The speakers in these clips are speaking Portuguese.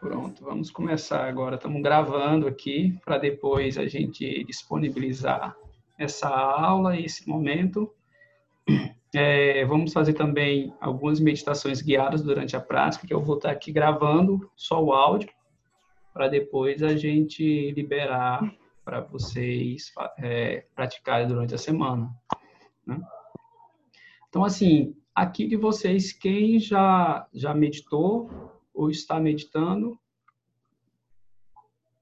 Pronto, vamos começar agora. Estamos gravando aqui para depois a gente disponibilizar essa aula e esse momento. É, vamos fazer também algumas meditações guiadas durante a prática, que eu vou estar aqui gravando só o áudio, para depois a gente liberar para vocês é, praticarem durante a semana. Né? Então, assim, aqui de vocês, quem já, já meditou ou está meditando.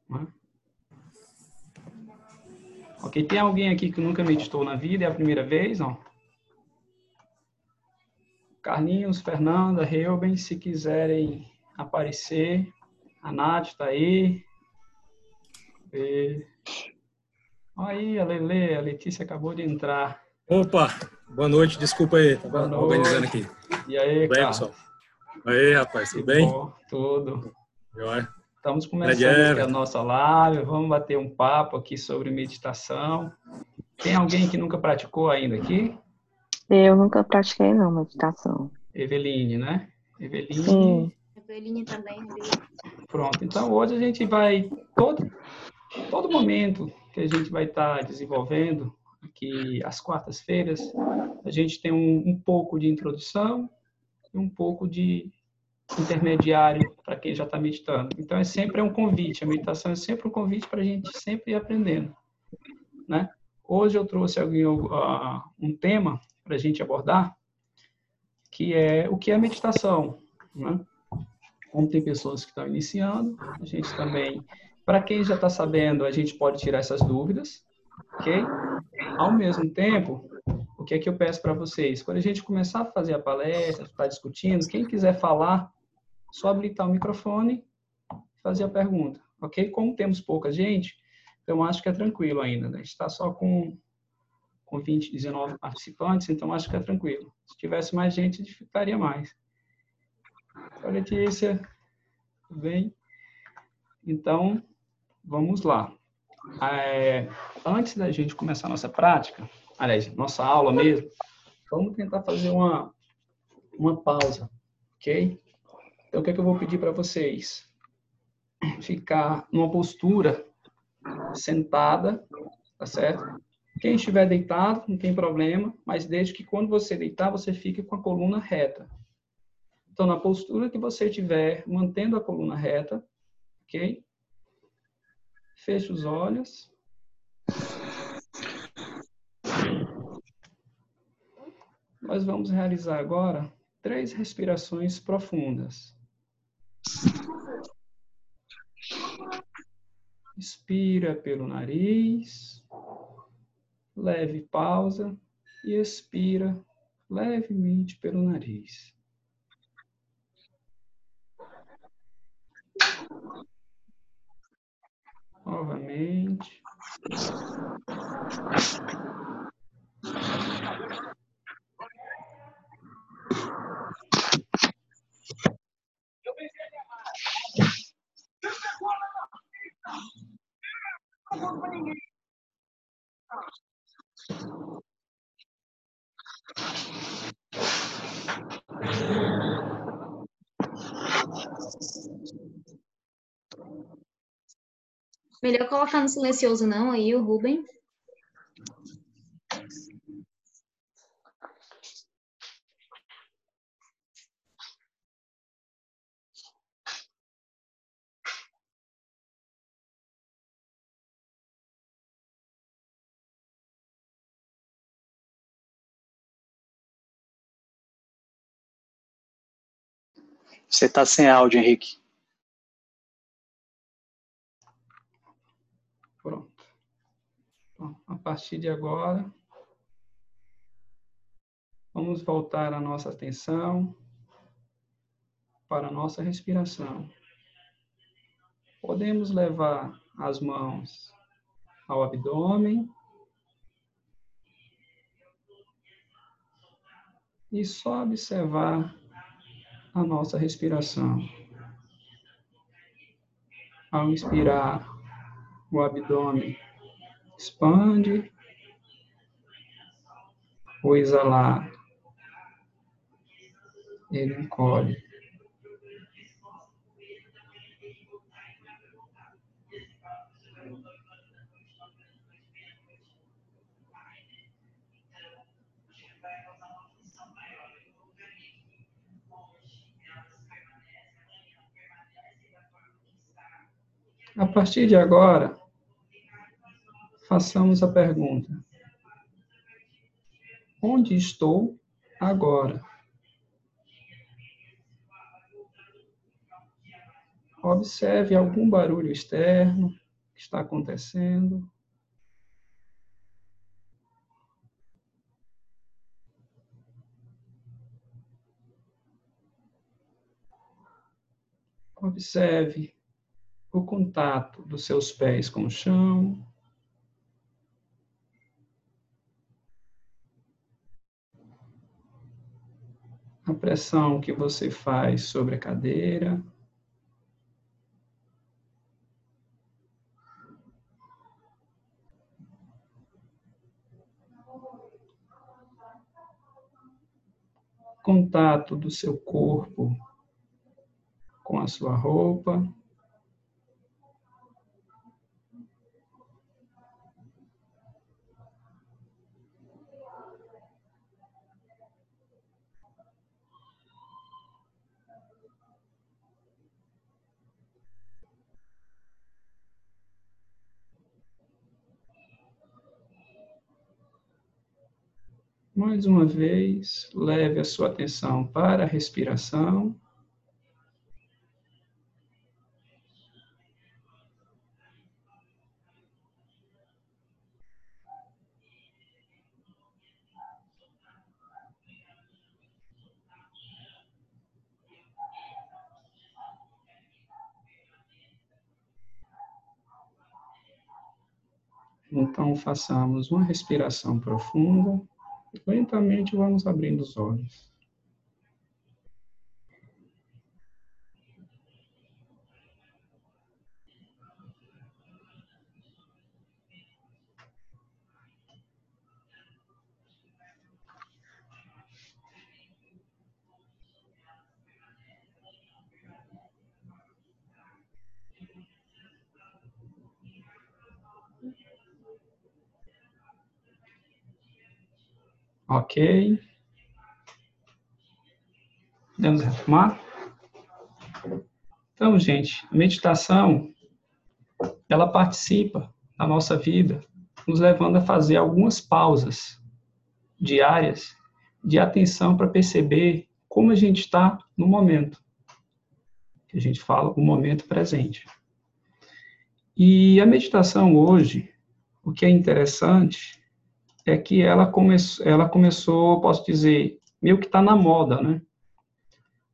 Né? Ok, tem alguém aqui que nunca meditou na vida? É a primeira vez? Não? Carlinhos, Fernanda, Reuben, se quiserem aparecer. A Nath está aí. E... Aí, a Lele, a Letícia acabou de entrar. Opa, boa noite, desculpa aí, estava organizando aqui. E aí, bem, pessoal? Oi, rapaz, tudo bem? Bom, tudo. Joia. Estamos começando aqui a nossa live, vamos bater um papo aqui sobre meditação. Tem alguém que nunca praticou ainda aqui? Eu nunca pratiquei, não, meditação. Eveline, né? Eveline. Sim. Eveline também. Pronto, então hoje a gente vai, todo, todo momento que a gente vai estar desenvolvendo aqui às quartas-feiras, a gente tem um, um pouco de introdução, e um pouco de intermediário para quem já está meditando. Então, é sempre um convite. A meditação é sempre um convite para a gente sempre ir aprendendo. Né? Hoje eu trouxe alguém, uh, um tema para a gente abordar, que é o que é meditação. Né? Como tem pessoas que estão iniciando, a gente também, para quem já está sabendo, a gente pode tirar essas dúvidas, ok? Ao mesmo tempo, o que é que eu peço para vocês? Quando a gente começar a fazer a palestra, estar tá discutindo, quem quiser falar, só habilitar o microfone e fazer a pergunta, ok? Como temos pouca gente, então acho que é tranquilo ainda, né? Está só com, com 20, 19 participantes, então acho que é tranquilo. Se tivesse mais gente, dificultaria mais. Oi, Letícia, tudo bem? Então, vamos lá. É, antes da gente começar a nossa prática, aliás, nossa aula mesmo, vamos tentar fazer uma, uma pausa, ok? Então, o que, é que eu vou pedir para vocês? Ficar numa postura sentada, tá certo? Quem estiver deitado, não tem problema, mas desde que quando você deitar, você fique com a coluna reta. Então, na postura que você estiver, mantendo a coluna reta, ok? Feche os olhos. Nós vamos realizar agora três respirações profundas. Inspira pelo nariz, leve pausa e expira levemente pelo nariz. Novamente. Melhor colocar no silencioso não aí, o Ruben. Você está sem áudio, Henrique. Pronto. Bom, a partir de agora, vamos voltar a nossa atenção para a nossa respiração. Podemos levar as mãos ao abdômen e só observar a nossa respiração. Ao inspirar, o abdômen expande. Ao exalar, ele encolhe. A partir de agora, façamos a pergunta: Onde estou agora? Observe algum barulho externo que está acontecendo. Observe o contato dos seus pés com o chão. A pressão que você faz sobre a cadeira. Contato do seu corpo com a sua roupa. Mais uma vez, leve a sua atenção para a respiração. Então, façamos uma respiração profunda. Lentamente vamos abrindo os olhos. Ok. Podemos retomar? Então, gente, a meditação, ela participa da nossa vida, nos levando a fazer algumas pausas diárias de atenção para perceber como a gente está no momento. Que a gente fala o momento presente. E a meditação hoje, o que é interessante é que ela, come, ela começou, posso dizer, meio que está na moda, né?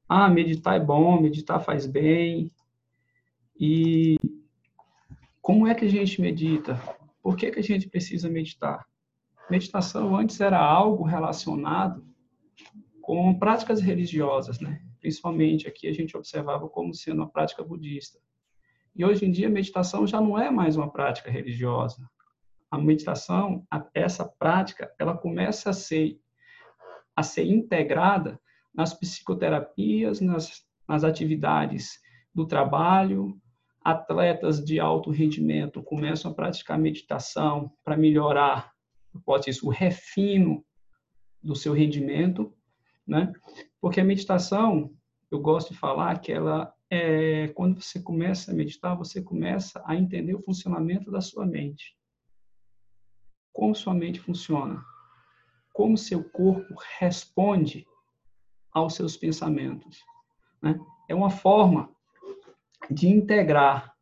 Ah, meditar é bom, meditar faz bem. E como é que a gente medita? Por que, que a gente precisa meditar? Meditação antes era algo relacionado com práticas religiosas, né? Principalmente aqui a gente observava como sendo uma prática budista. E hoje em dia a meditação já não é mais uma prática religiosa a meditação, essa prática, ela começa a ser a ser integrada nas psicoterapias, nas, nas atividades do trabalho. Atletas de alto rendimento começam a praticar meditação para melhorar, pode dizer, o refino do seu rendimento, né? Porque a meditação, eu gosto de falar que ela é quando você começa a meditar, você começa a entender o funcionamento da sua mente como sua mente funciona, como seu corpo responde aos seus pensamentos. Né? É uma forma de integrar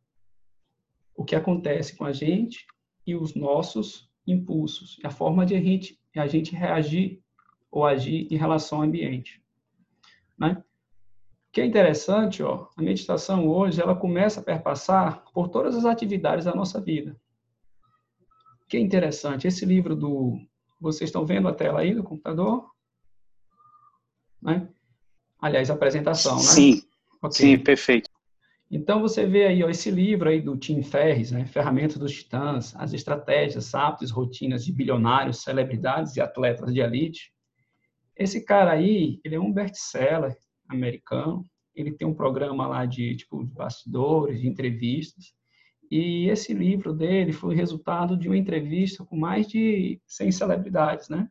o que acontece com a gente e os nossos impulsos, a forma de a gente, a gente reagir ou agir em relação ao ambiente. Né? O que é interessante, ó, a meditação hoje ela começa a perpassar por todas as atividades da nossa vida que é interessante, esse livro do... Vocês estão vendo a tela aí do computador? Né? Aliás, a apresentação, né? Sim, okay. sim, perfeito. Então, você vê aí ó, esse livro aí do Tim Ferriss, né? Ferramentas dos Titãs, as estratégias, hábitos, rotinas de bilionários, celebridades e atletas de elite. Esse cara aí, ele é um best-seller americano, ele tem um programa lá de, tipo, de bastidores, de entrevistas, e esse livro dele foi resultado de uma entrevista com mais de 100 celebridades, né?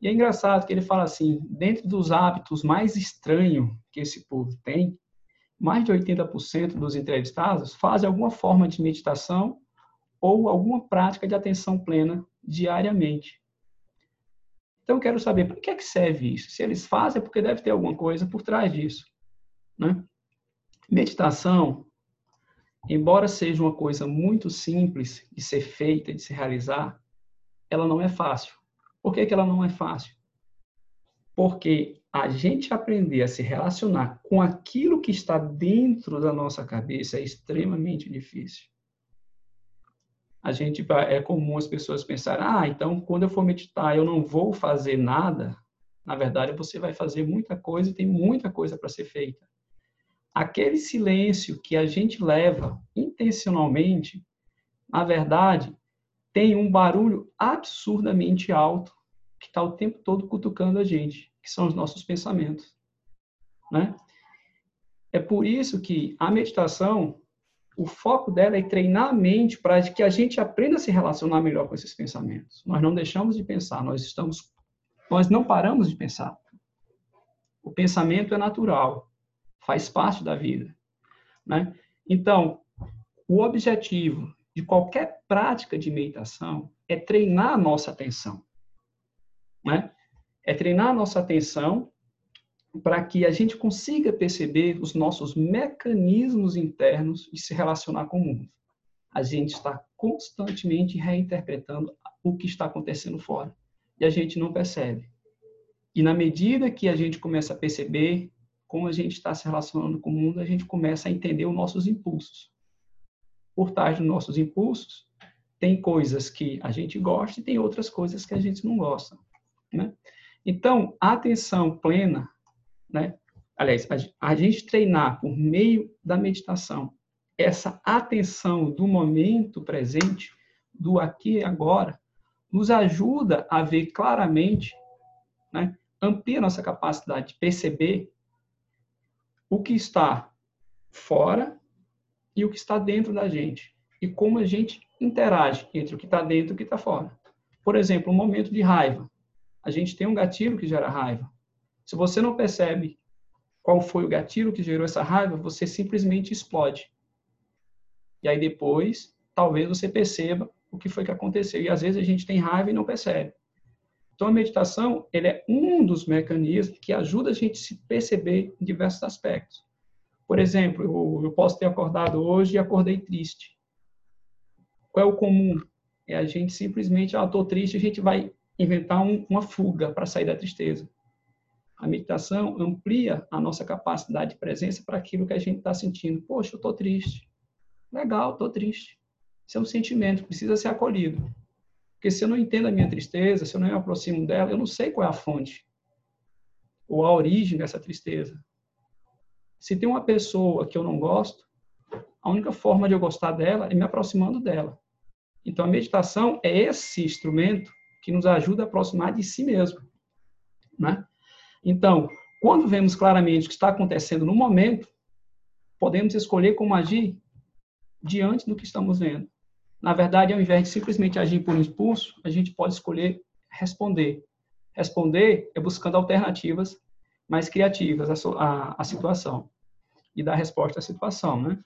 E é engraçado que ele fala assim, dentro dos hábitos mais estranhos que esse povo tem, mais de 80% dos entrevistados fazem alguma forma de meditação ou alguma prática de atenção plena diariamente. Então, eu quero saber para que, é que serve isso. Se eles fazem, é porque deve ter alguma coisa por trás disso. Né? Meditação, embora seja uma coisa muito simples de ser feita, de se realizar, ela não é fácil. Por que, que ela não é fácil? Porque a gente aprender a se relacionar com aquilo que está dentro da nossa cabeça é extremamente difícil a gente é comum as pessoas pensarem, ah, então quando eu for meditar eu não vou fazer nada. Na verdade, você vai fazer muita coisa e tem muita coisa para ser feita. Aquele silêncio que a gente leva intencionalmente, na verdade, tem um barulho absurdamente alto que está o tempo todo cutucando a gente, que são os nossos pensamentos, né? É por isso que a meditação o foco dela é treinar a mente para que a gente aprenda a se relacionar melhor com esses pensamentos. Nós não deixamos de pensar, nós estamos, nós não paramos de pensar. O pensamento é natural, faz parte da vida, né? Então, o objetivo de qualquer prática de meditação é treinar a nossa atenção, né? É treinar a nossa atenção para que a gente consiga perceber os nossos mecanismos internos de se relacionar com o mundo. A gente está constantemente reinterpretando o que está acontecendo fora e a gente não percebe. E na medida que a gente começa a perceber como a gente está se relacionando com o mundo, a gente começa a entender os nossos impulsos. Por trás dos nossos impulsos, tem coisas que a gente gosta e tem outras coisas que a gente não gosta. Né? Então, a atenção plena né? Aliás, a, gente treinar por meio da meditação essa atenção do momento presente, do aqui e agora, nos ajuda a ver claramente, né? amplia nossa capacidade de perceber o que está fora e o que está dentro da gente. E como a gente interage entre o que está dentro e o que está fora. Por exemplo, um momento de raiva. A gente tem um gatilho que gera raiva. Se você não percebe qual foi o gatilho que gerou essa raiva, você simplesmente explode. E aí depois, talvez você perceba o que foi que aconteceu. E às vezes a gente tem raiva e não percebe. Então a meditação, ele é um dos mecanismos que ajuda a gente a se perceber em diversos aspectos. Por exemplo, eu, eu posso ter acordado hoje e acordei triste. Qual é o comum? É a gente simplesmente, ah, estou triste, a gente vai inventar um, uma fuga para sair da tristeza. A meditação amplia a nossa capacidade de presença para aquilo que a gente está sentindo. Poxa, eu estou triste. Legal, estou triste. Isso é um sentimento, precisa ser acolhido. Porque se eu não entendo a minha tristeza, se eu não me aproximo dela, eu não sei qual é a fonte ou a origem dessa tristeza. Se tem uma pessoa que eu não gosto, a única forma de eu gostar dela é me aproximando dela. Então a meditação é esse instrumento que nos ajuda a aproximar de si mesmo, né? Então, quando vemos claramente o que está acontecendo no momento, podemos escolher como agir diante do que estamos vendo. Na verdade, ao invés de simplesmente agir por impulso, a gente pode escolher responder. Responder é buscando alternativas mais criativas à, à, à situação e dar resposta à situação, né?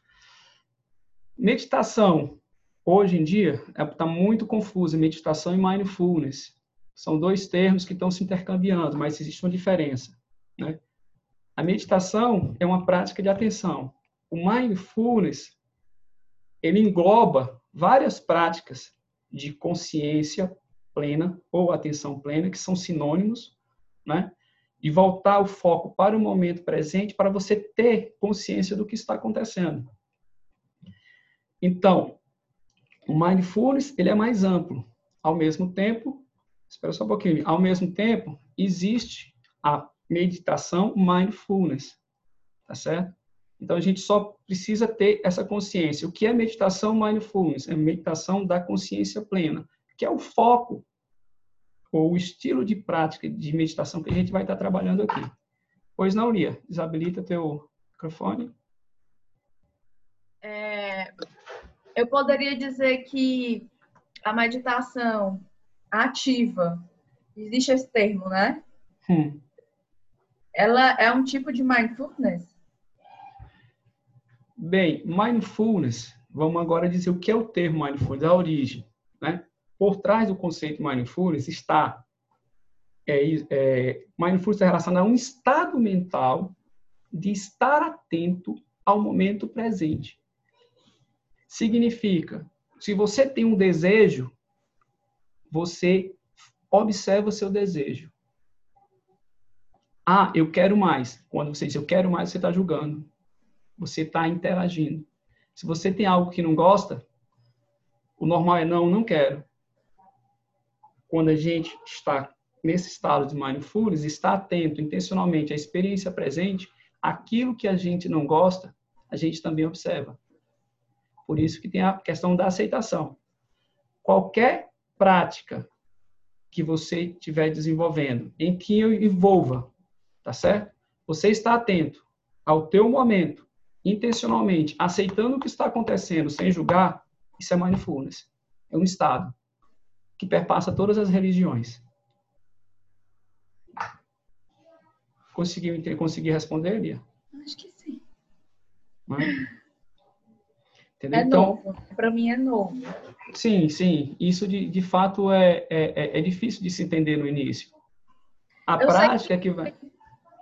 Meditação, hoje em dia, está muito confusa. Meditação e mindfulness. São dois termos que estão se intercambiando, mas existe uma diferença. Né? A meditação é uma prática de atenção. O mindfulness ele engloba várias práticas de consciência plena ou atenção plena que são sinônimos, né? E voltar o foco para o momento presente para você ter consciência do que está acontecendo. Então, o mindfulness ele é mais amplo. Ao mesmo tempo, Espera só um pouquinho. Ao mesmo tempo, existe a meditação mindfulness, tá certo? Então a gente só precisa ter essa consciência. O que é meditação mindfulness? É meditação da consciência plena, que é o foco ou o estilo de prática de meditação que a gente vai estar trabalhando aqui. Pois não, Lia, desabilita teu microfone. É, eu poderia dizer que a meditação ativa. Existe esse termo, né? Hum. Ela é um tipo de mindfulness? Bem, mindfulness, vamos agora dizer o que é o termo mindfulness, a origem. Né? Por trás do conceito mindfulness está é, é, mindfulness é relacionado a um estado mental de estar atento ao momento presente. Significa, se você tem um desejo, você observa o seu desejo. Ah, eu quero mais. Quando você diz eu quero mais, você está julgando. Você está interagindo. Se você tem algo que não gosta, o normal é não, não quero. Quando a gente está nesse estado de mindfulness, está atento intencionalmente à experiência presente, aquilo que a gente não gosta, a gente também observa. Por isso que tem a questão da aceitação. Qualquer prática que você estiver desenvolvendo, em que envolva, tá certo? Você está atento ao teu momento, intencionalmente, aceitando o que está acontecendo, sem julgar, isso é mindfulness. É um estado que perpassa todas as religiões. Conseguiu conseguir responder, Lia? Acho que sim. Entendeu? É então, novo. Para mim é novo. Sim, sim. Isso de, de fato é, é, é difícil de se entender no início. A eu prática que, que, vai.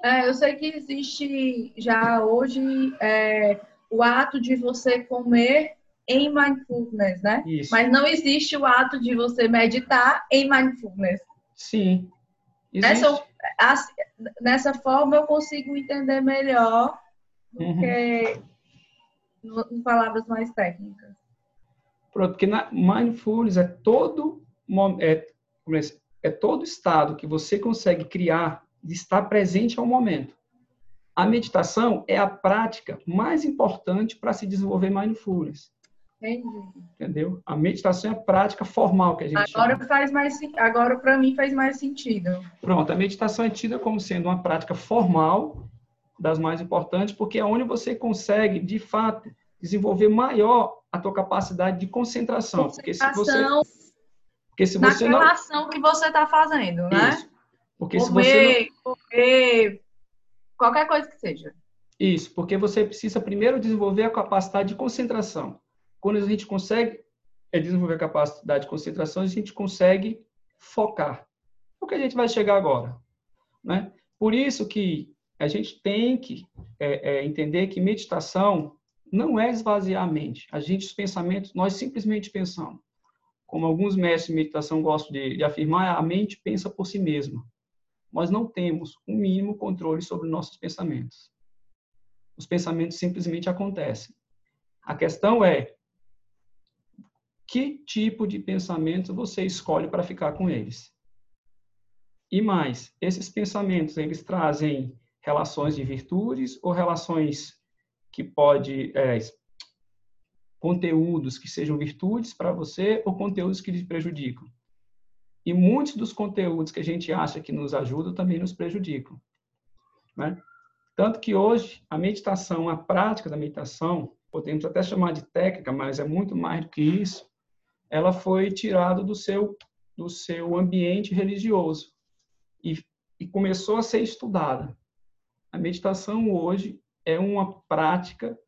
É, eu sei que existe já hoje é, o ato de você comer em mindfulness, né? Isso. Mas não existe o ato de você meditar em mindfulness. Sim. Existe. Nessa, nessa forma eu consigo entender melhor do uhum. que em palavras mais técnicas. Pronto, porque na mindfulness é todo é, é, é todo estado que você consegue criar de estar presente ao momento. A meditação é a prática mais importante para se desenvolver mindfulness. Entendi. Entendeu? A meditação é a prática formal que a gente agora chama. faz mais agora para mim faz mais sentido. Pronto, a meditação é tida como sendo uma prática formal das mais importantes, porque é onde você consegue, de fato, desenvolver maior a tua capacidade de concentração, concentração porque se você porque se você na relação não... que você está fazendo, né? Isso. Porque comer, se você não... comer, qualquer coisa que seja. Isso, porque você precisa primeiro desenvolver a capacidade de concentração. Quando a gente consegue é, desenvolver a capacidade de concentração, a gente consegue focar. O que a gente vai chegar agora, né? Por isso que a gente tem que é, é, entender que meditação não é esvaziar a mente. A gente, os pensamentos, nós simplesmente pensamos. Como alguns mestres de meditação gostam de, de afirmar, a mente pensa por si mesma. Nós não temos o um mínimo controle sobre nossos pensamentos. Os pensamentos simplesmente acontecem. A questão é que tipo de pensamento você escolhe para ficar com eles. E mais, esses pensamentos, eles trazem relações de virtudes ou relações que pode é, conteúdos que sejam virtudes para você ou conteúdos que lhe prejudicam. E muitos dos conteúdos que a gente acha que nos ajudam também nos prejudicam. Né? Tanto que hoje a meditação, a prática da meditação, podemos até chamar de técnica, mas é muito mais do que isso, ela foi tirada do seu, do seu ambiente religioso e, e começou a ser estudada. A meditação hoje é uma prática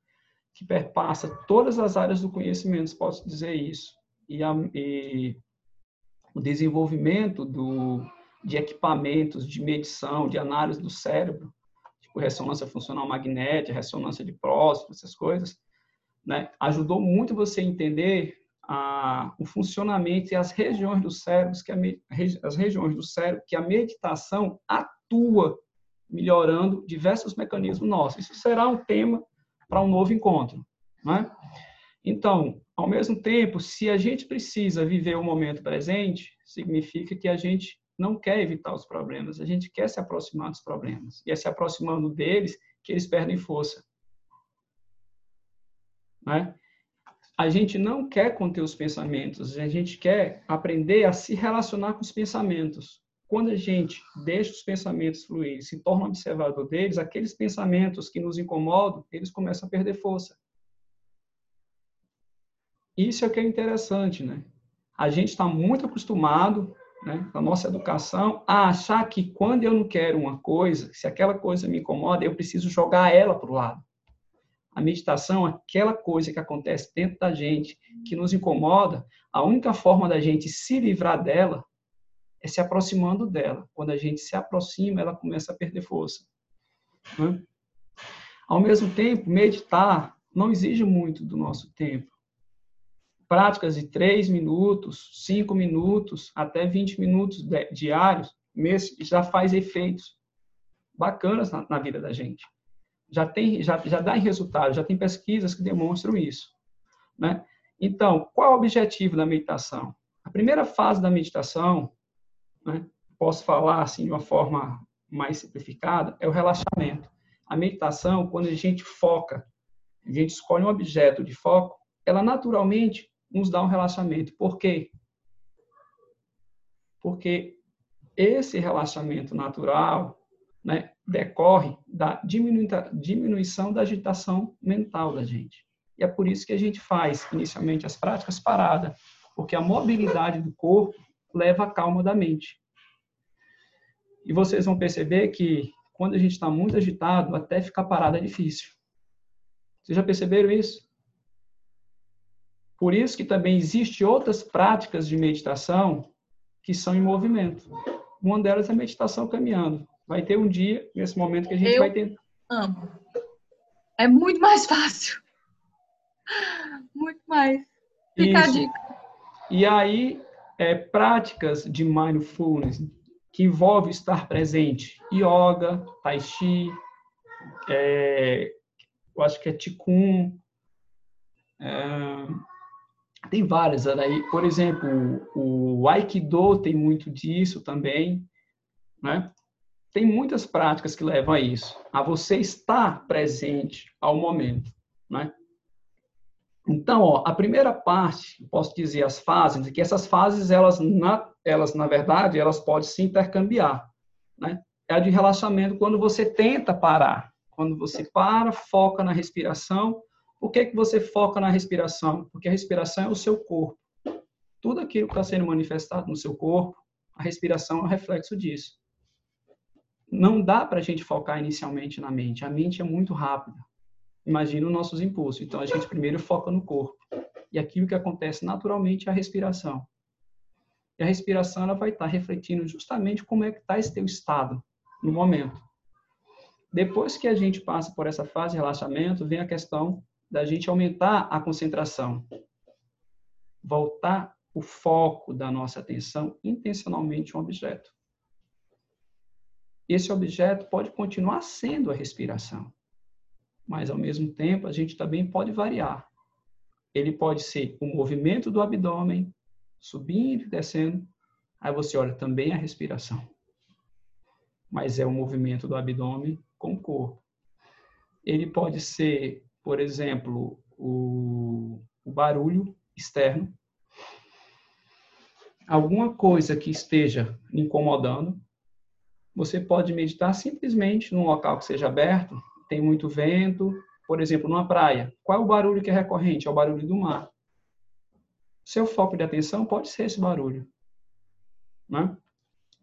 que perpassa todas as áreas do conhecimento, posso dizer isso. E, a, e o desenvolvimento do, de equipamentos de medição, de análise do cérebro, tipo ressonância funcional magnética, ressonância de próstata, essas coisas, né, ajudou muito você a entender a, o funcionamento e as regiões do cérebro que a, as regiões do cérebro que a meditação atua melhorando diversos mecanismos nossos. Isso será um tema para um novo encontro, né? Então, ao mesmo tempo, se a gente precisa viver o momento presente, significa que a gente não quer evitar os problemas, a gente quer se aproximar dos problemas. E é se aproximando deles que eles perdem força. Né? a gente não quer conter os pensamentos, a gente quer aprender a se relacionar com os pensamentos. Quando a gente deixa os pensamentos fluir, se torna observador deles, aqueles pensamentos que nos incomodam, eles começam a perder força. Isso é o que é interessante, né? A gente está muito acostumado, né, na nossa educação, a achar que quando eu não quero uma coisa, se aquela coisa me incomoda, eu preciso jogar ela para o lado. A meditação aquela coisa que acontece dentro da gente, que nos incomoda. A única forma da gente se livrar dela é se aproximando dela. Quando a gente se aproxima, ela começa a perder força. Né? Ao mesmo tempo, meditar não exige muito do nosso tempo. Práticas de 3 minutos, 5 minutos, até 20 minutos diários, já faz efeitos bacanas na, na vida da gente. Já tem, já, já dá resultado, já tem pesquisas que demonstram isso, né? Então, qual é o objetivo da meditação? A primeira fase da meditação, né, posso falar assim de uma forma mais simplificada, é o relaxamento. A meditação, quando a gente foca, a gente escolhe um objeto de foco, ela naturalmente nos dá um relaxamento. Por quê? Porque esse relaxamento natural né, decorre da diminuição da agitação mental da gente. E é por isso que a gente faz inicialmente as práticas parada, porque a mobilidade do corpo leva à calma da mente. E vocês vão perceber que quando a gente está muito agitado, até ficar parado é difícil. Vocês já perceberam isso? Por isso que também existem outras práticas de meditação que são em movimento. Uma delas é a meditação caminhando. Vai ter um dia, nesse momento, que a gente Eu vai ter. Amo. É muito mais fácil. Muito mais. Fica Isso. a dica. E aí, é, práticas de mindfulness, que envolve estar presente. Yoga, Tai Chi, é, eu acho que é Qigong, é, tem várias aí. Por exemplo, o Aikido tem muito disso também, né? Tem muitas práticas que levam a isso, a você estar presente ao momento, né? Então, ó, a primeira parte, posso dizer as fases, que essas fases, elas na, elas, na verdade, elas podem se intercambiar. Né? É a de relaxamento quando você tenta parar. Quando você para, foca na respiração. Por que, que você foca na respiração? Porque a respiração é o seu corpo. Tudo aquilo que está sendo manifestado no seu corpo, a respiração é um reflexo disso. Não dá para a gente focar inicialmente na mente. A mente é muito rápida imagina os nossos impulsos. Então, a gente primeiro foca no corpo. E aquilo que acontece naturalmente é a respiração. E a respiração ela vai estar refletindo justamente como é que está esse teu estado no momento. Depois que a gente passa por essa fase de relaxamento, vem a questão da gente aumentar a concentração. Voltar o foco da nossa atenção intencionalmente a um objeto. Esse objeto pode continuar sendo a respiração mas ao mesmo tempo a gente também pode variar. Ele pode ser o movimento do abdômen, subindo e descendo. Aí você olha também a respiração. Mas é o movimento do abdômen com o corpo. Ele pode ser, por exemplo, o, o barulho externo. Alguma coisa que esteja incomodando. Você pode meditar simplesmente num local que seja aberto, tem muito vento, por exemplo, numa praia. Qual é o barulho que é recorrente? É o barulho do mar. Seu foco de atenção pode ser esse barulho. Né?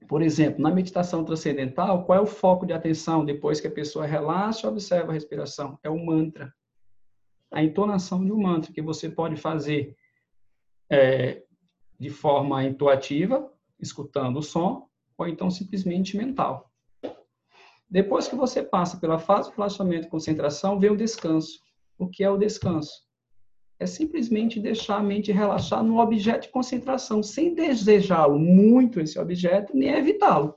Por exemplo, na meditação transcendental, qual é o foco de atenção depois que a pessoa relaxa e observa a respiração? É o mantra. A entonação de um mantra que você pode fazer é, de forma intuativa, escutando o som, ou então simplesmente mental. Depois que você passa pela fase de relaxamento e concentração, vem o descanso. O que é o descanso? É simplesmente deixar a mente relaxar no objeto de concentração, sem desejá-lo muito esse objeto, nem evitá-lo.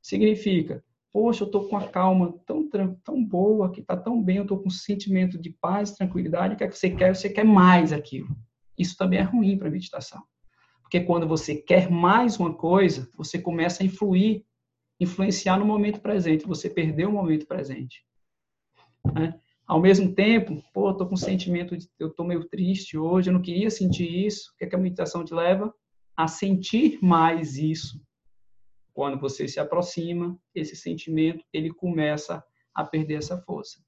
Significa, poxa, eu estou com a calma tão, tão boa, que está tão bem, eu estou com um sentimento de paz, tranquilidade, o que é que você quer? Você quer mais aquilo. Isso também é ruim para a meditação. Porque quando você quer mais uma coisa, você começa a influir influenciar no momento presente, você perdeu o momento presente. Né? Ao mesmo tempo, pô, eu tô com um sentimento de eu tô meio triste hoje, eu não queria sentir isso. O que, é que a meditação te leva? A sentir mais isso. Quando você se aproxima, esse sentimento, ele começa a perder essa força.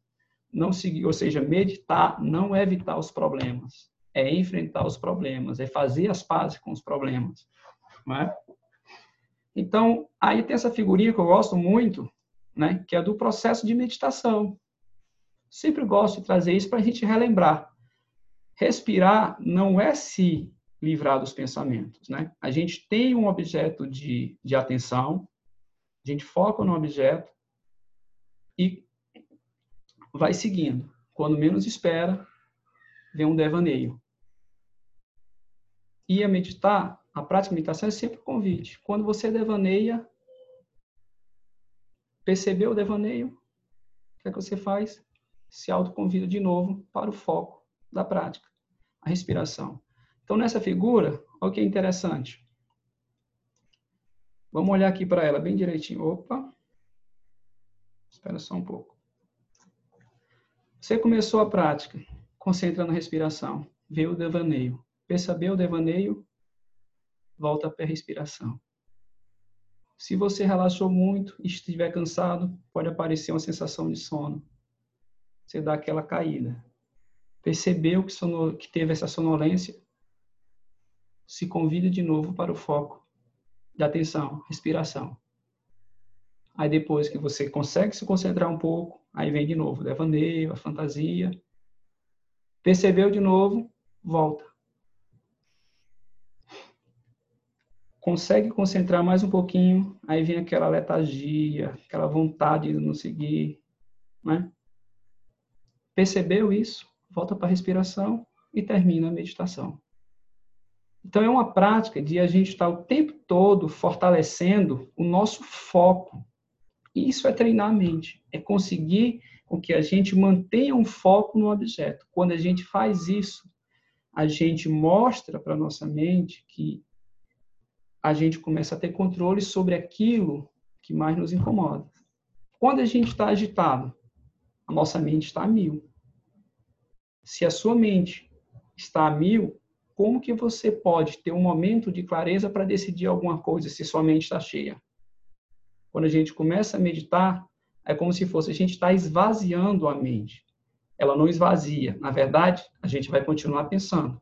Não seguir, ou seja, meditar não é evitar os problemas, é enfrentar os problemas, é fazer as pazes com os problemas. Não é? Então, aí tem essa figurinha que eu gosto muito, né, que é do processo de meditação. Sempre gosto de trazer isso para a gente relembrar. Respirar não é se livrar dos pensamentos, né? A gente tem um objeto de, de atenção, a gente foca no objeto e vai seguindo. Quando menos espera, vem um devaneio. E a meditar, a prática de meditação é sempre um convite. Quando você devaneia, percebeu o devaneio, o que é que você faz? Se autoconvida de novo para o foco da prática, a respiração. Então, nessa figura, olha o que é interessante. Vamos olhar aqui para ela bem direitinho. Opa! Espera só um pouco. Você começou a prática, concentra na respiração, vê o devaneio. Percebeu o devaneio? Volta para a respiração. Se você relaxou muito e estiver cansado, pode aparecer uma sensação de sono. Você dá aquela caída. Percebeu que, sono, que teve essa sonolência? Se convida de novo para o foco de atenção, respiração. Aí depois que você consegue se concentrar um pouco, aí vem de novo devaneio, a fantasia. Percebeu de novo, volta. Consegue concentrar mais um pouquinho, aí vem aquela letargia, aquela vontade de não seguir, né? Percebeu isso? Volta para a respiração e termina a meditação. Então, é uma prática de a gente estar o tempo todo fortalecendo o nosso foco, isso é treinar a mente, é conseguir com que a gente mantenha um foco no objeto. Quando a gente faz isso, a gente mostra para nossa mente que a gente começa a ter controle sobre aquilo que mais nos incomoda. Quando a gente está agitado, a nossa mente está a mil. Se a sua mente está a mil, como que você pode ter um momento de clareza para decidir alguma coisa se sua mente está cheia? Quando a gente começa a meditar, é como se fosse a gente está esvaziando a mente. Ela não esvazia. Na verdade, a gente vai continuar pensando,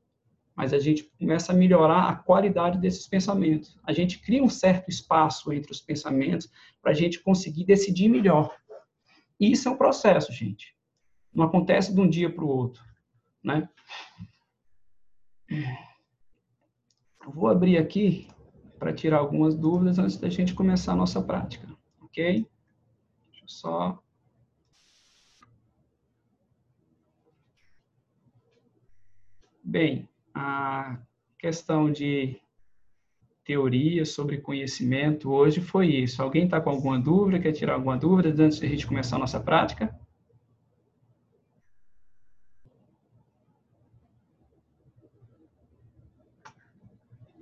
mas a gente começa a melhorar a qualidade desses pensamentos. A gente cria um certo espaço entre os pensamentos para a gente conseguir decidir melhor. E isso é um processo, gente. Não acontece de um dia para o outro, né? Vou abrir aqui para tirar algumas dúvidas antes da gente começar a nossa prática, ok? Deixa eu só... Bem, a questão de teoria sobre conhecimento hoje foi isso. Alguém está com alguma dúvida, quer tirar alguma dúvida antes de a gente começar a nossa prática?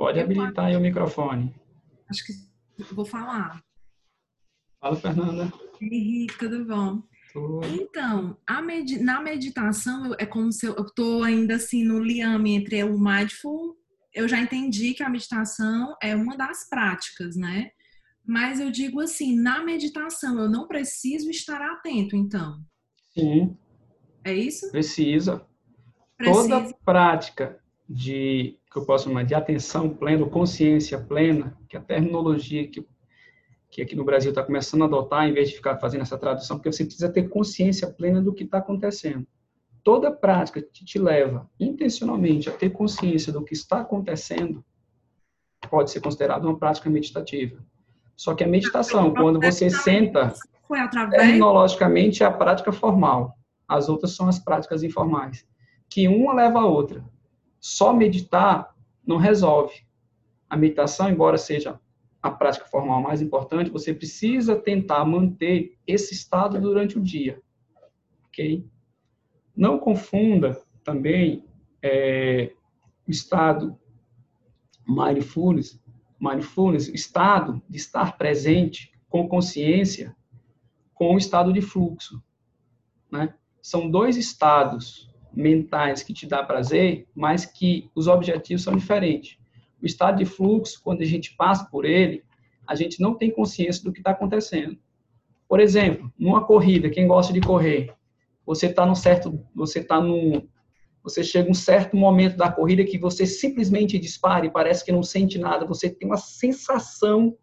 Pode habilitar aí o microfone. Acho que vou falar. Fala, Fernanda. Henrique, tudo bom? Tudo. Então, med na meditação, é como se eu estou ainda assim no liame entre o mindful. Eu já entendi que a meditação é uma das práticas, né? Mas eu digo assim, na meditação, eu não preciso estar atento, então. Sim. É isso? Precisa. Precisa. Toda prática de que eu posso chamar de atenção plena, consciência plena, que é a terminologia que, que aqui no Brasil está começando a adotar, em vez de ficar fazendo essa tradução, porque você precisa ter consciência plena do que está acontecendo. Toda prática que te leva intencionalmente a ter consciência do que está acontecendo pode ser considerada uma prática meditativa. Só que a meditação, quando você senta, terminologicamente é a prática formal. As outras são as práticas informais. Que uma leva a outra. Só meditar não resolve. A meditação, embora seja a prática formal mais importante, você precisa tentar manter esse estado durante o dia, ok? Não confunda também é, o estado mindfulness, mindfulness, estado de estar presente com consciência, com o estado de fluxo, né? São dois estados mentais que te dá prazer, mas que os objetivos são diferentes. O estado de fluxo, quando a gente passa por ele, a gente não tem consciência do que está acontecendo. Por exemplo, numa corrida, quem gosta de correr, você está num certo, você está num, você chega um certo momento da corrida que você simplesmente dispara e parece que não sente nada, você tem uma sensação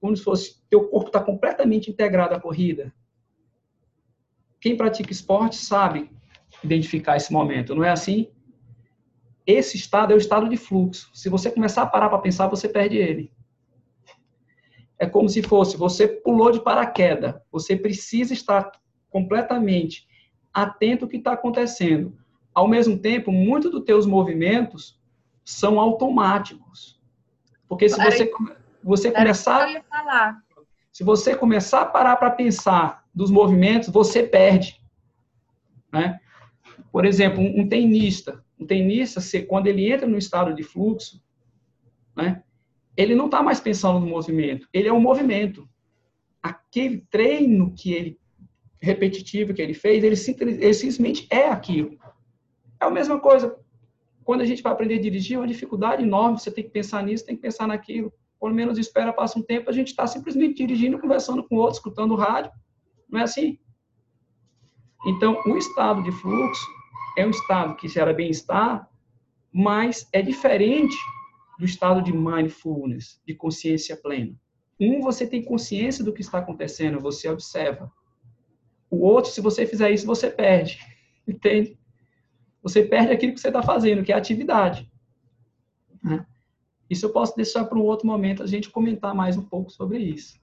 como se fosse teu corpo está completamente integrado à corrida. quem pratica esporte sabe identificar esse momento, não é assim? Esse estado é o estado de fluxo. Se você começar a parar para pensar, você perde ele. É como se fosse, você pulou de paraquedas, você precisa estar completamente atento ao que está acontecendo. Ao mesmo tempo, muitos dos teus movimentos são automáticos. Porque se você, você começar... Se você começar a parar para pensar dos movimentos, você perde. Né? Por exemplo, um, tenista, um tenista, quando ele entra no estado de fluxo, né, ele não está mais pensando no movimento, ele é um movimento. Aquele treino que ele repetitivo que ele fez, ele, ele simplesmente é aquilo. É a mesma coisa. Quando a gente vai aprender a dirigir, é uma dificuldade enorme. Você tem que pensar nisso, tem que pensar naquilo. Pelo menos espera, passa um tempo, a gente está simplesmente dirigindo, conversando com outros, escutando rádio. Não é assim? Então, o estado de fluxo é um estado que gera bem-estar, mas é diferente do estado de mindfulness, de consciência plena. Um, você tem consciência do que está acontecendo, você observa. O outro, se você fizer isso, você perde. Entende? Você perde aquilo que você está fazendo, que é a atividade. Né? Isso eu posso deixar para um outro momento a gente comentar mais um pouco sobre isso.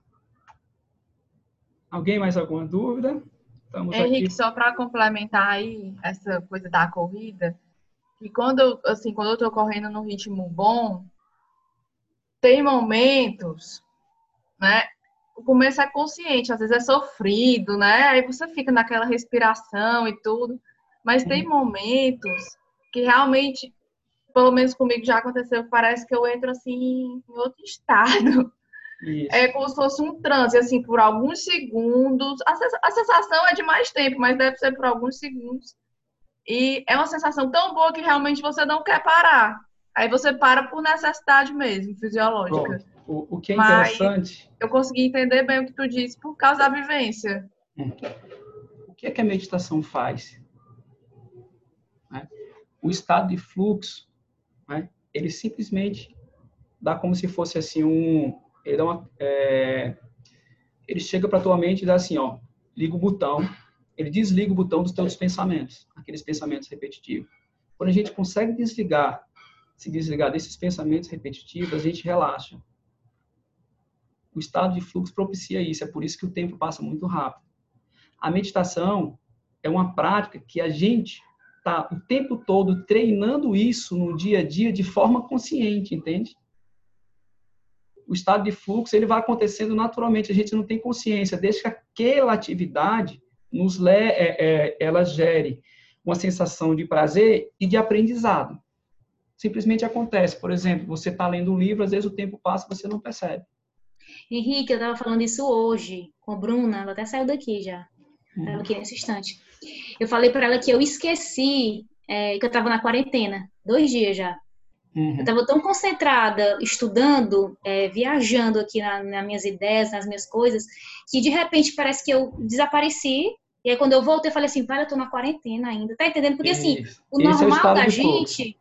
Alguém mais alguma dúvida? Estamos Henrique, aqui. só para complementar aí essa coisa da corrida, que quando eu, assim, quando eu estou correndo num ritmo bom, tem momentos, né? O começo é consciente, às vezes é sofrido, né? Aí você fica naquela respiração e tudo, mas tem momentos que realmente, pelo menos comigo já aconteceu, parece que eu entro assim em outro estado. Isso. É como se fosse um transe, assim, por alguns segundos. A, sensação é de mais tempo, mas deve ser por alguns segundos. E é uma sensação tão boa que realmente você não quer parar. Aí você para por necessidade mesmo, fisiológica. Bom, o, o, que é interessante. Mas eu consegui entender bem o que tu disse por causa da vivência. Hum. O que é que a meditação faz? Né? O estado de fluxo, né? ele simplesmente dá como se fosse assim um, ele, uma, é, ele chega para tua mente e dá assim, ó, liga o botão, ele desliga o botão dos teus pensamentos, aqueles pensamentos repetitivos. Quando a gente consegue desligar, se desligar desses pensamentos repetitivos, a gente relaxa. O estado de fluxo propicia isso, é por isso que o tempo passa muito rápido. A meditação é uma prática que a gente está o tempo todo treinando isso no dia a dia de forma consciente, entende? O estado de fluxo ele vai acontecendo naturalmente, a gente não tem consciência, desde que aquela atividade nos le, é, é, ela gere uma sensação de prazer e de aprendizado. Simplesmente acontece. Por exemplo, você está lendo um livro, às vezes o tempo passa e você não percebe. Henrique, eu estava falando isso hoje com a Bruna, ela até saiu daqui já, uhum. aqui nesse instante. Eu falei para ela que eu esqueci é, que eu estava na quarentena, dois dias já. Uhum. Eu estava tão concentrada, estudando, é, viajando aqui na, nas minhas ideias, nas minhas coisas, que de repente parece que eu desapareci. E aí, quando eu voltei, eu falei assim: para, eu tô na quarentena ainda. Tá entendendo? Porque, assim, o é normal é o da gente.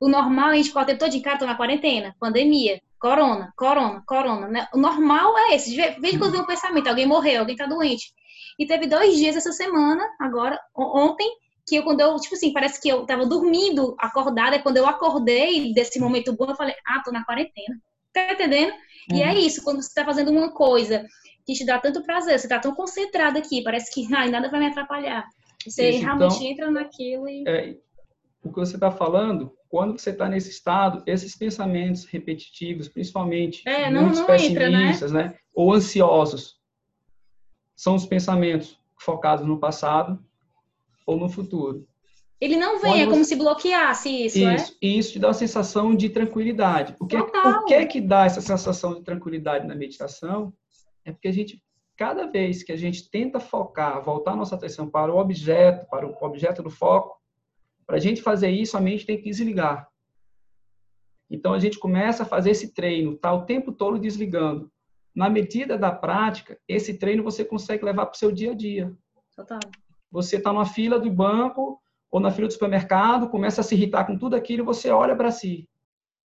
O normal, a gente pode ter todo em casa, tô na quarentena, pandemia, corona, corona, corona. Né? O normal é esse. Veja quando vem um pensamento: alguém morreu, alguém tá doente. E teve dois dias essa semana, agora, ontem, que eu, quando eu, tipo assim, parece que eu tava dormindo, acordada, e quando eu acordei desse momento bom, eu falei, ah, tô na quarentena. Tá entendendo? Uhum. E é uhum. isso, quando você tá fazendo uma coisa que te dá tanto prazer, você tá tão concentrado aqui, parece que, ai, nada vai me atrapalhar. Você isso, realmente então, entra naquilo e... É, o que você está falando, quando você está nesse estado, esses pensamentos repetitivos, principalmente é, não, muitos não pessimistas, entra, né? né? Ou ansiosos, são os pensamentos focados no passado ou no futuro. Ele não vem, Quando é como se bloqueasse isso, isso é? Isso te dá uma sensação de tranquilidade. O que, é, o que é que dá essa sensação de tranquilidade na meditação? É porque a gente, cada vez que a gente tenta focar, voltar nossa atenção para o objeto, para o objeto do foco, para a gente fazer isso, a mente tem que desligar. Então a gente começa a fazer esse treino, tá o tempo todo desligando. Na medida da prática, esse treino você consegue levar para o seu dia a dia. Total. Você está numa fila do banco ou na fila do supermercado, começa a se irritar com tudo aquilo, você olha para si.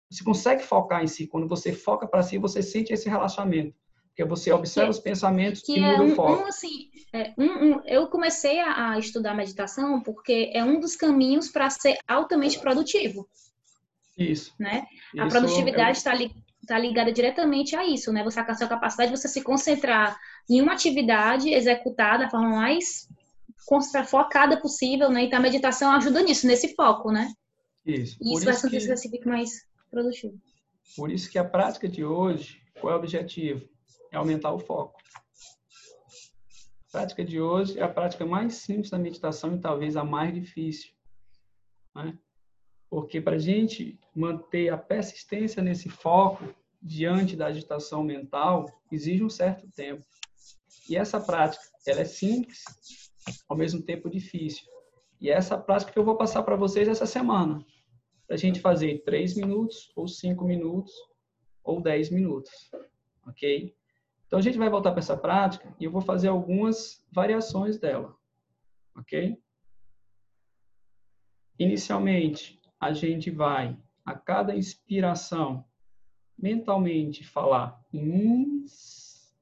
Você consegue focar em si. Quando você foca para si, você sente esse relaxamento. Porque você observa que, os pensamentos que e muda é um, o foco. Um, assim, é, um, eu comecei a, a, estudar meditação porque é um dos caminhos para ser altamente produtivo. Isso. Né? Isso a produtividade está é... li, tá ligada diretamente a isso, né? Você a sua capacidade de você se concentrar em uma atividade, executar da forma mais focada possível, né? Então a meditação ajuda nisso, nesse foco, né? Isso. E isso vai fazer que você fique mais produtivo. Por isso que a prática de hoje, qual é o objetivo? É aumentar o foco. A prática de hoje é a prática mais simples da meditação e talvez a mais difícil. Né? Porque para a gente manter a persistência nesse foco diante da agitação mental, exige um certo tempo. E essa prática, ela é simples, ao mesmo tempo difícil. E é essa prática que eu vou passar para vocês essa semana para a gente fazer 3 minutos, ou 5 minutos, ou 10 minutos. Ok? Então, a gente vai voltar para essa prática e eu vou fazer algumas variações dela. Ok? Inicialmente, a gente vai, a cada inspiração, mentalmente falar ins,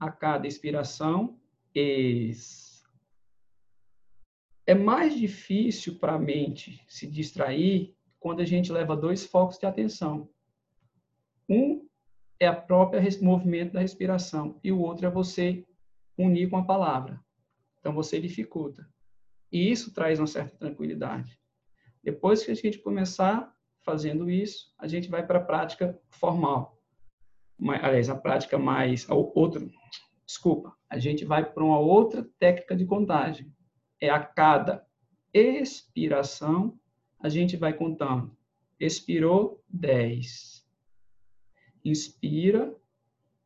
a cada expiração, ex é mais difícil para a mente se distrair quando a gente leva dois focos de atenção. Um é a própria movimento da respiração e o outro é você unir com a palavra. Então você dificulta. E isso traz uma certa tranquilidade. Depois que a gente começar fazendo isso, a gente vai para a prática formal. Aliás, a prática mais outro, desculpa, a gente vai para uma outra técnica de contagem é a cada expiração, a gente vai contando. Expirou 10. Inspira,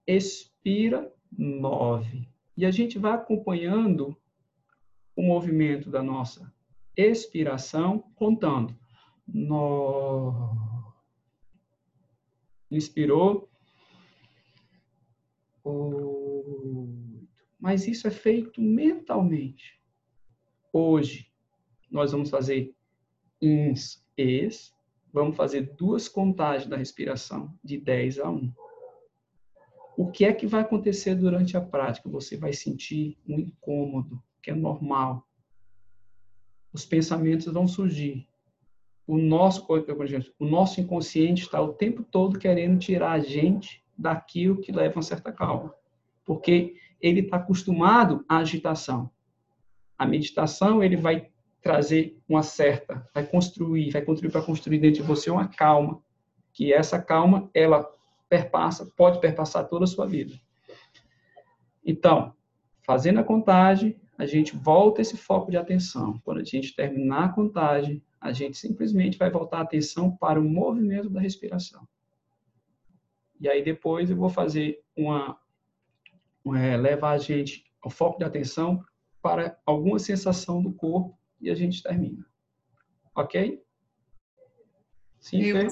expira 9. E a gente vai acompanhando o movimento da nossa expiração, contando. No... Inspirou. Oito. Mas isso é feito mentalmente. Hoje, nós vamos fazer ins, es, vamos fazer duas contagens da respiração, de 10 a 1. O que é que vai acontecer durante a prática? Você vai sentir um incômodo, que é normal. Os pensamentos vão surgir. O nosso, o nosso inconsciente está o tempo todo querendo tirar a gente daquilo que leva uma certa calma. Porque ele está acostumado à agitação. A meditação, ele vai trazer uma certa, vai construir, vai contribuir para construir dentro de você uma calma, que essa calma, ela perpassa, pode perpassar toda a sua vida. Então, fazendo a contagem, a gente volta esse foco de atenção. Quando a gente terminar a contagem, a gente simplesmente vai voltar a atenção para o movimento da respiração. E aí depois eu vou fazer uma, uma levar a gente o foco de atenção para alguma sensação do corpo e a gente termina. Ok? Sim, eu...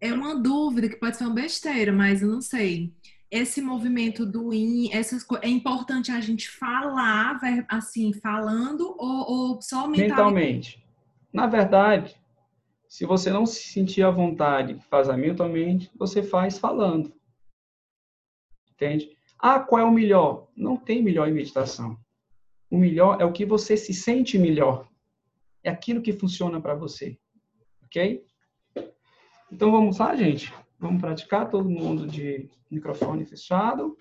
É uma dúvida que pode ser uma besteira, mas eu não sei. Esse movimento do in, essas é importante a gente falar, assim, falando ou, ou só mentalmente? mentalmente? Na verdade, se você não se sentir à vontade fazer mentalmente, você faz falando. Entende? Ah, qual é o melhor? Não tem melhor em meditação. O melhor é o que você se sente melhor. É aquilo que funciona para você. Ok? Então vamos lá, gente. Vamos praticar todo mundo de microfone fechado.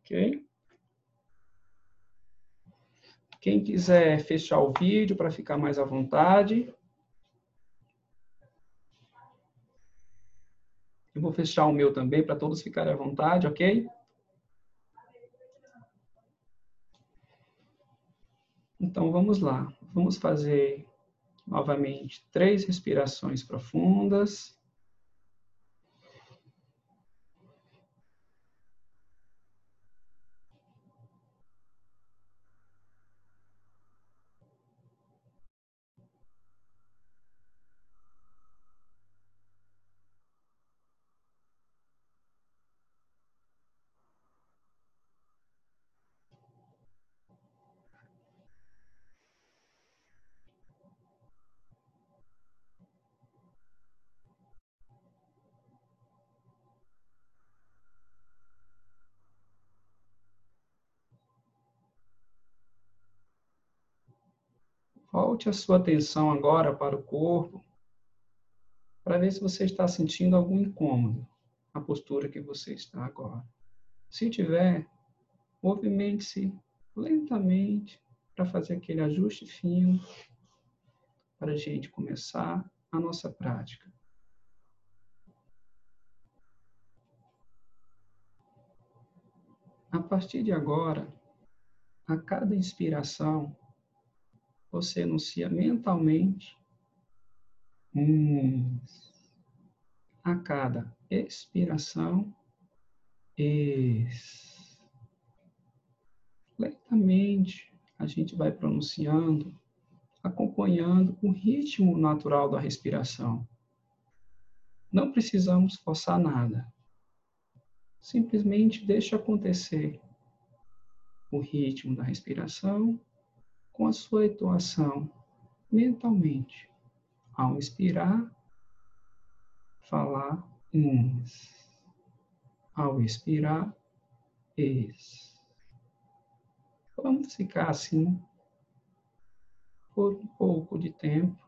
Ok? Quem quiser fechar o vídeo para ficar mais à vontade. Eu vou fechar o meu também para todos ficarem à vontade, ok? Então, vamos lá. Vamos fazer novamente três respirações profundas. Volte a sua atenção agora para o corpo, para ver se você está sentindo algum incômodo na postura que você está agora. Se tiver, movimente-se lentamente para fazer aquele ajuste fino para a gente começar a nossa prática. A partir de agora, a cada inspiração, você enuncia mentalmente um. A cada expiração, ex. Lentamente, a gente vai pronunciando, acompanhando o ritmo natural da respiração. Não precisamos forçar nada. Simplesmente deixa acontecer o ritmo da respiração com a sua entoação mentalmente. Ao inspirar, falar ins. Ao expirar, ex. Vamos ficar assim por um pouco de tempo.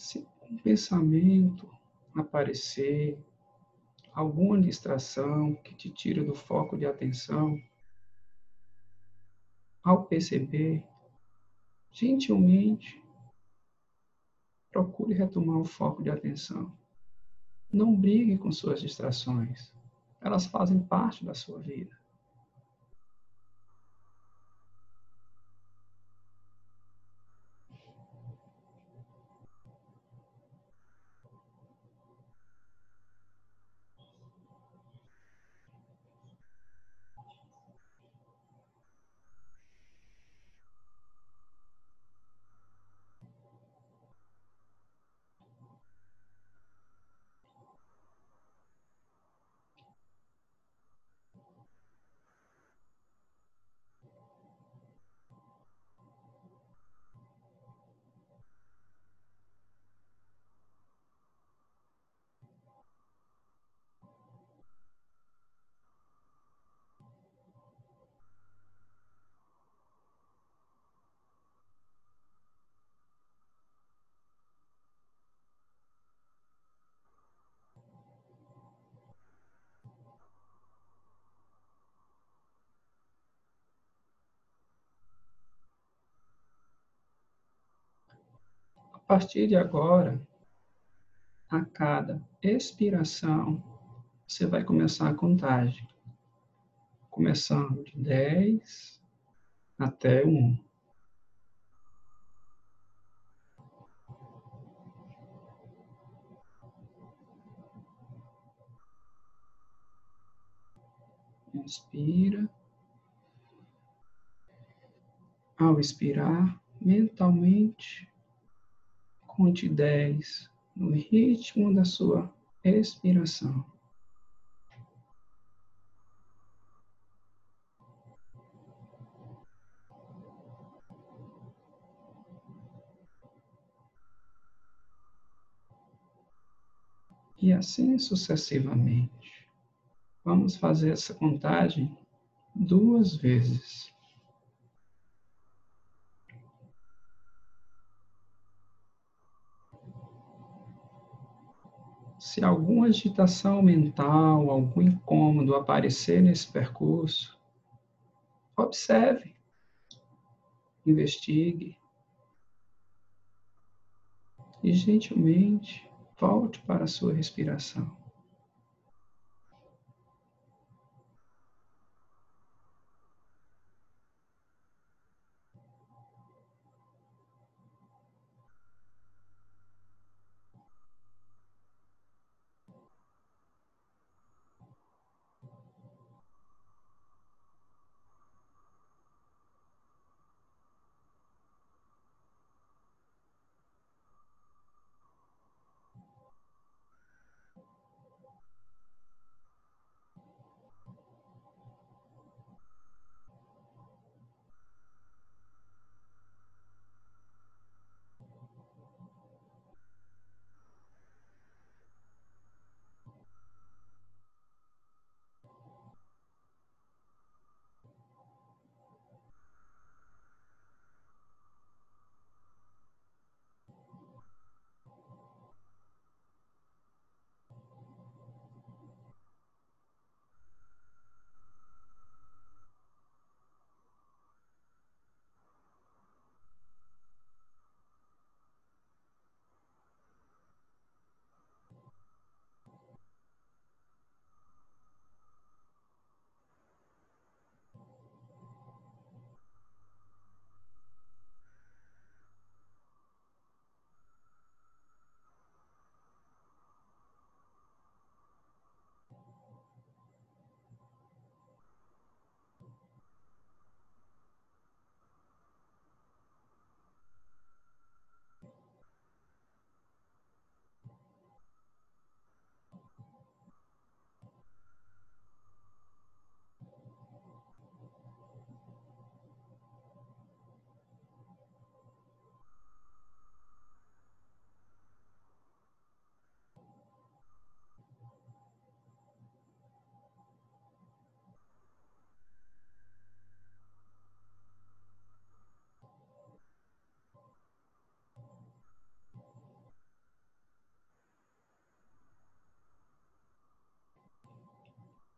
se um pensamento aparecer, alguma distração que te tira do foco de atenção, ao perceber, gentilmente, procure retomar o foco de atenção. Não brigue com suas distrações. Elas fazem parte da sua vida. A partir de agora, a cada expiração, você vai começar a contagem. Começando de 10 até 1. Inspira. Ao expirar, mentalmente Conte 10 no ritmo da sua expiração. E assim sucessivamente. Vamos fazer essa contagem duas vezes. Se alguma agitação mental, algum incômodo aparecer nesse percurso, observe investigue e gentilmente volte para a sua respiração.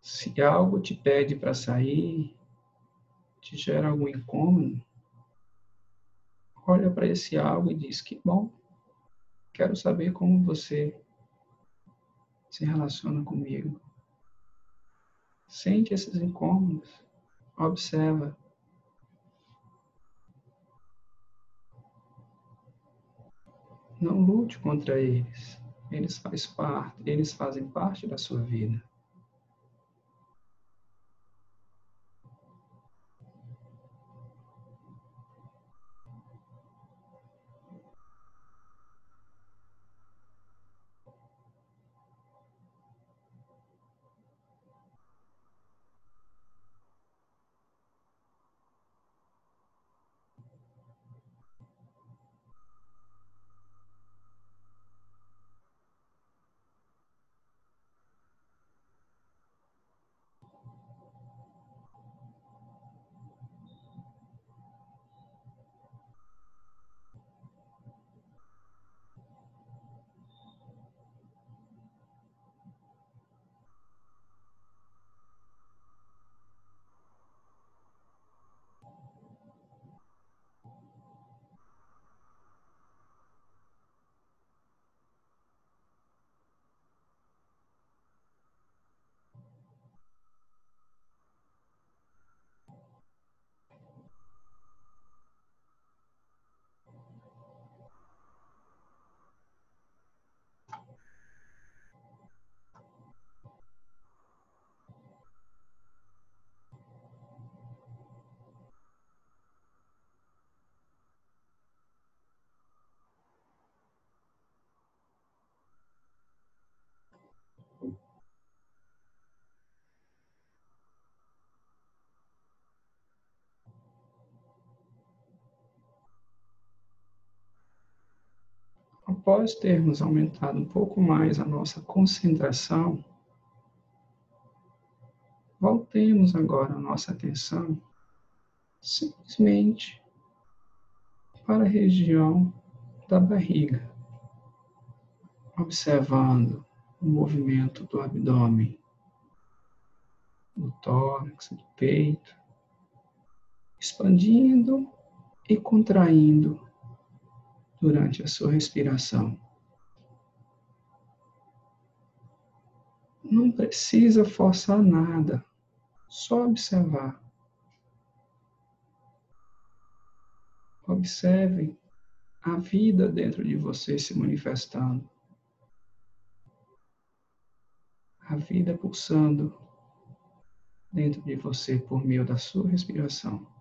Se algo te pede para sair, te gera algum incômodo, olha para esse algo e diz: Que bom, quero saber como você se relaciona comigo. Sente esses incômodos, observa. Não lute contra eles. Eles, faz parte, eles fazem parte da sua vida. Após termos aumentado um pouco mais a nossa concentração, voltemos agora a nossa atenção simplesmente para a região da barriga, observando o movimento do abdômen, do tórax, do peito, expandindo e contraindo durante a sua respiração. Não precisa forçar nada, só observar. Observe a vida dentro de você se manifestando. A vida pulsando dentro de você por meio da sua respiração.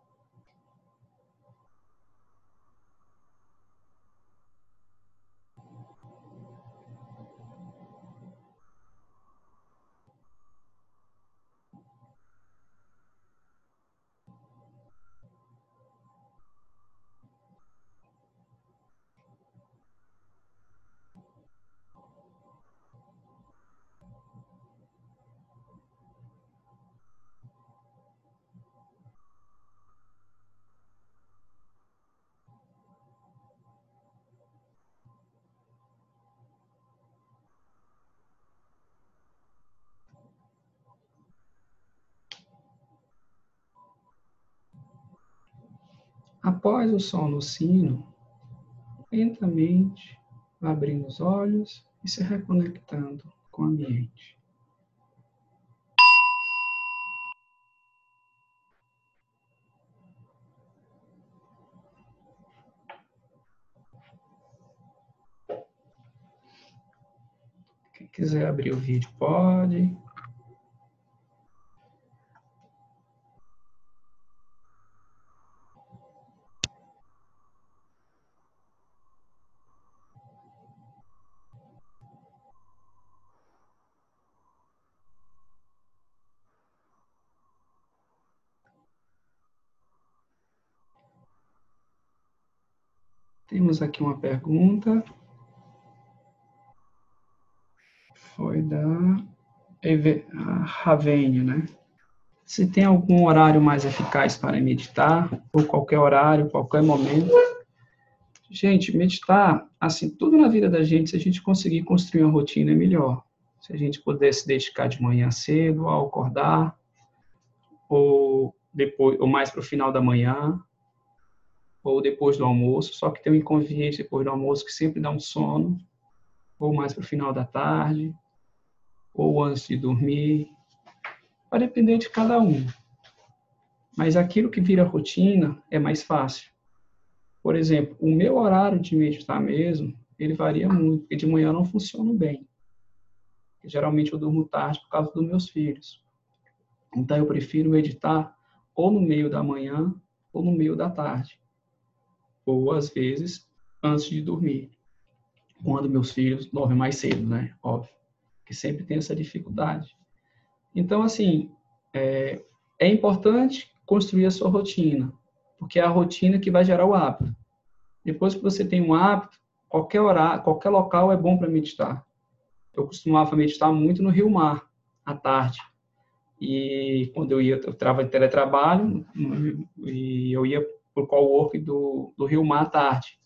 Após o som no sino, lentamente abrindo os olhos e se reconectando com o ambiente. Quem quiser abrir o vídeo pode. Temos aqui uma pergunta. Foi da. Ravênia, né? Se tem algum horário mais eficaz para meditar, ou qualquer horário, qualquer momento. Gente, meditar, assim, tudo na vida da gente, se a gente conseguir construir uma rotina, é melhor. Se a gente pudesse dedicar de manhã cedo, ao acordar, ou depois, ou mais para o final da manhã, ou depois do almoço, só que tem um inconveniente depois do almoço que sempre dá um sono, ou mais para o final da tarde, ou antes de dormir. Vai depender de cada um. Mas aquilo que vira rotina é mais fácil. Por exemplo, o meu horário de meditar mesmo, ele varia muito, porque de manhã não funciona bem. Geralmente eu durmo tarde por causa dos meus filhos. Então eu prefiro meditar ou no meio da manhã ou no meio da tarde ou às vezes antes de dormir, quando meus filhos dormem mais cedo, né? Óbvio, que sempre tem essa dificuldade. Então, assim, é, é importante construir a sua rotina, porque é a rotina que vai gerar o hábito. Depois que você tem um hábito, qualquer horário, qualquer local é bom para meditar. Eu costumava meditar muito no Rio Mar, à tarde. E quando eu ia, eu estava em teletrabalho, e eu ia por cowork do, do Rio Mar à tarde.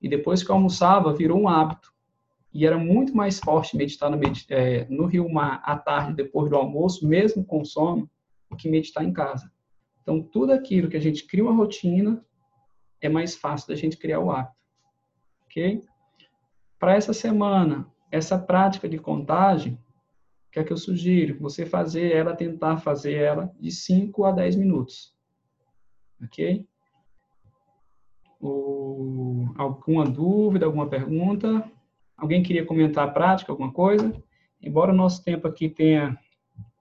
E depois que eu almoçava, virou um hábito. E era muito mais forte meditar no, é, no Rio Mar à tarde, depois do almoço, mesmo com sono, do que meditar em casa. Então, tudo aquilo que a gente cria uma rotina, é mais fácil da gente criar o hábito. Ok? Para essa semana, essa prática de contagem, o que é que eu sugiro? Você fazer ela, tentar fazer ela de 5 a 10 minutos. Ok? Alguma dúvida, alguma pergunta? Alguém queria comentar a prática, alguma coisa? Embora o nosso tempo aqui tenha,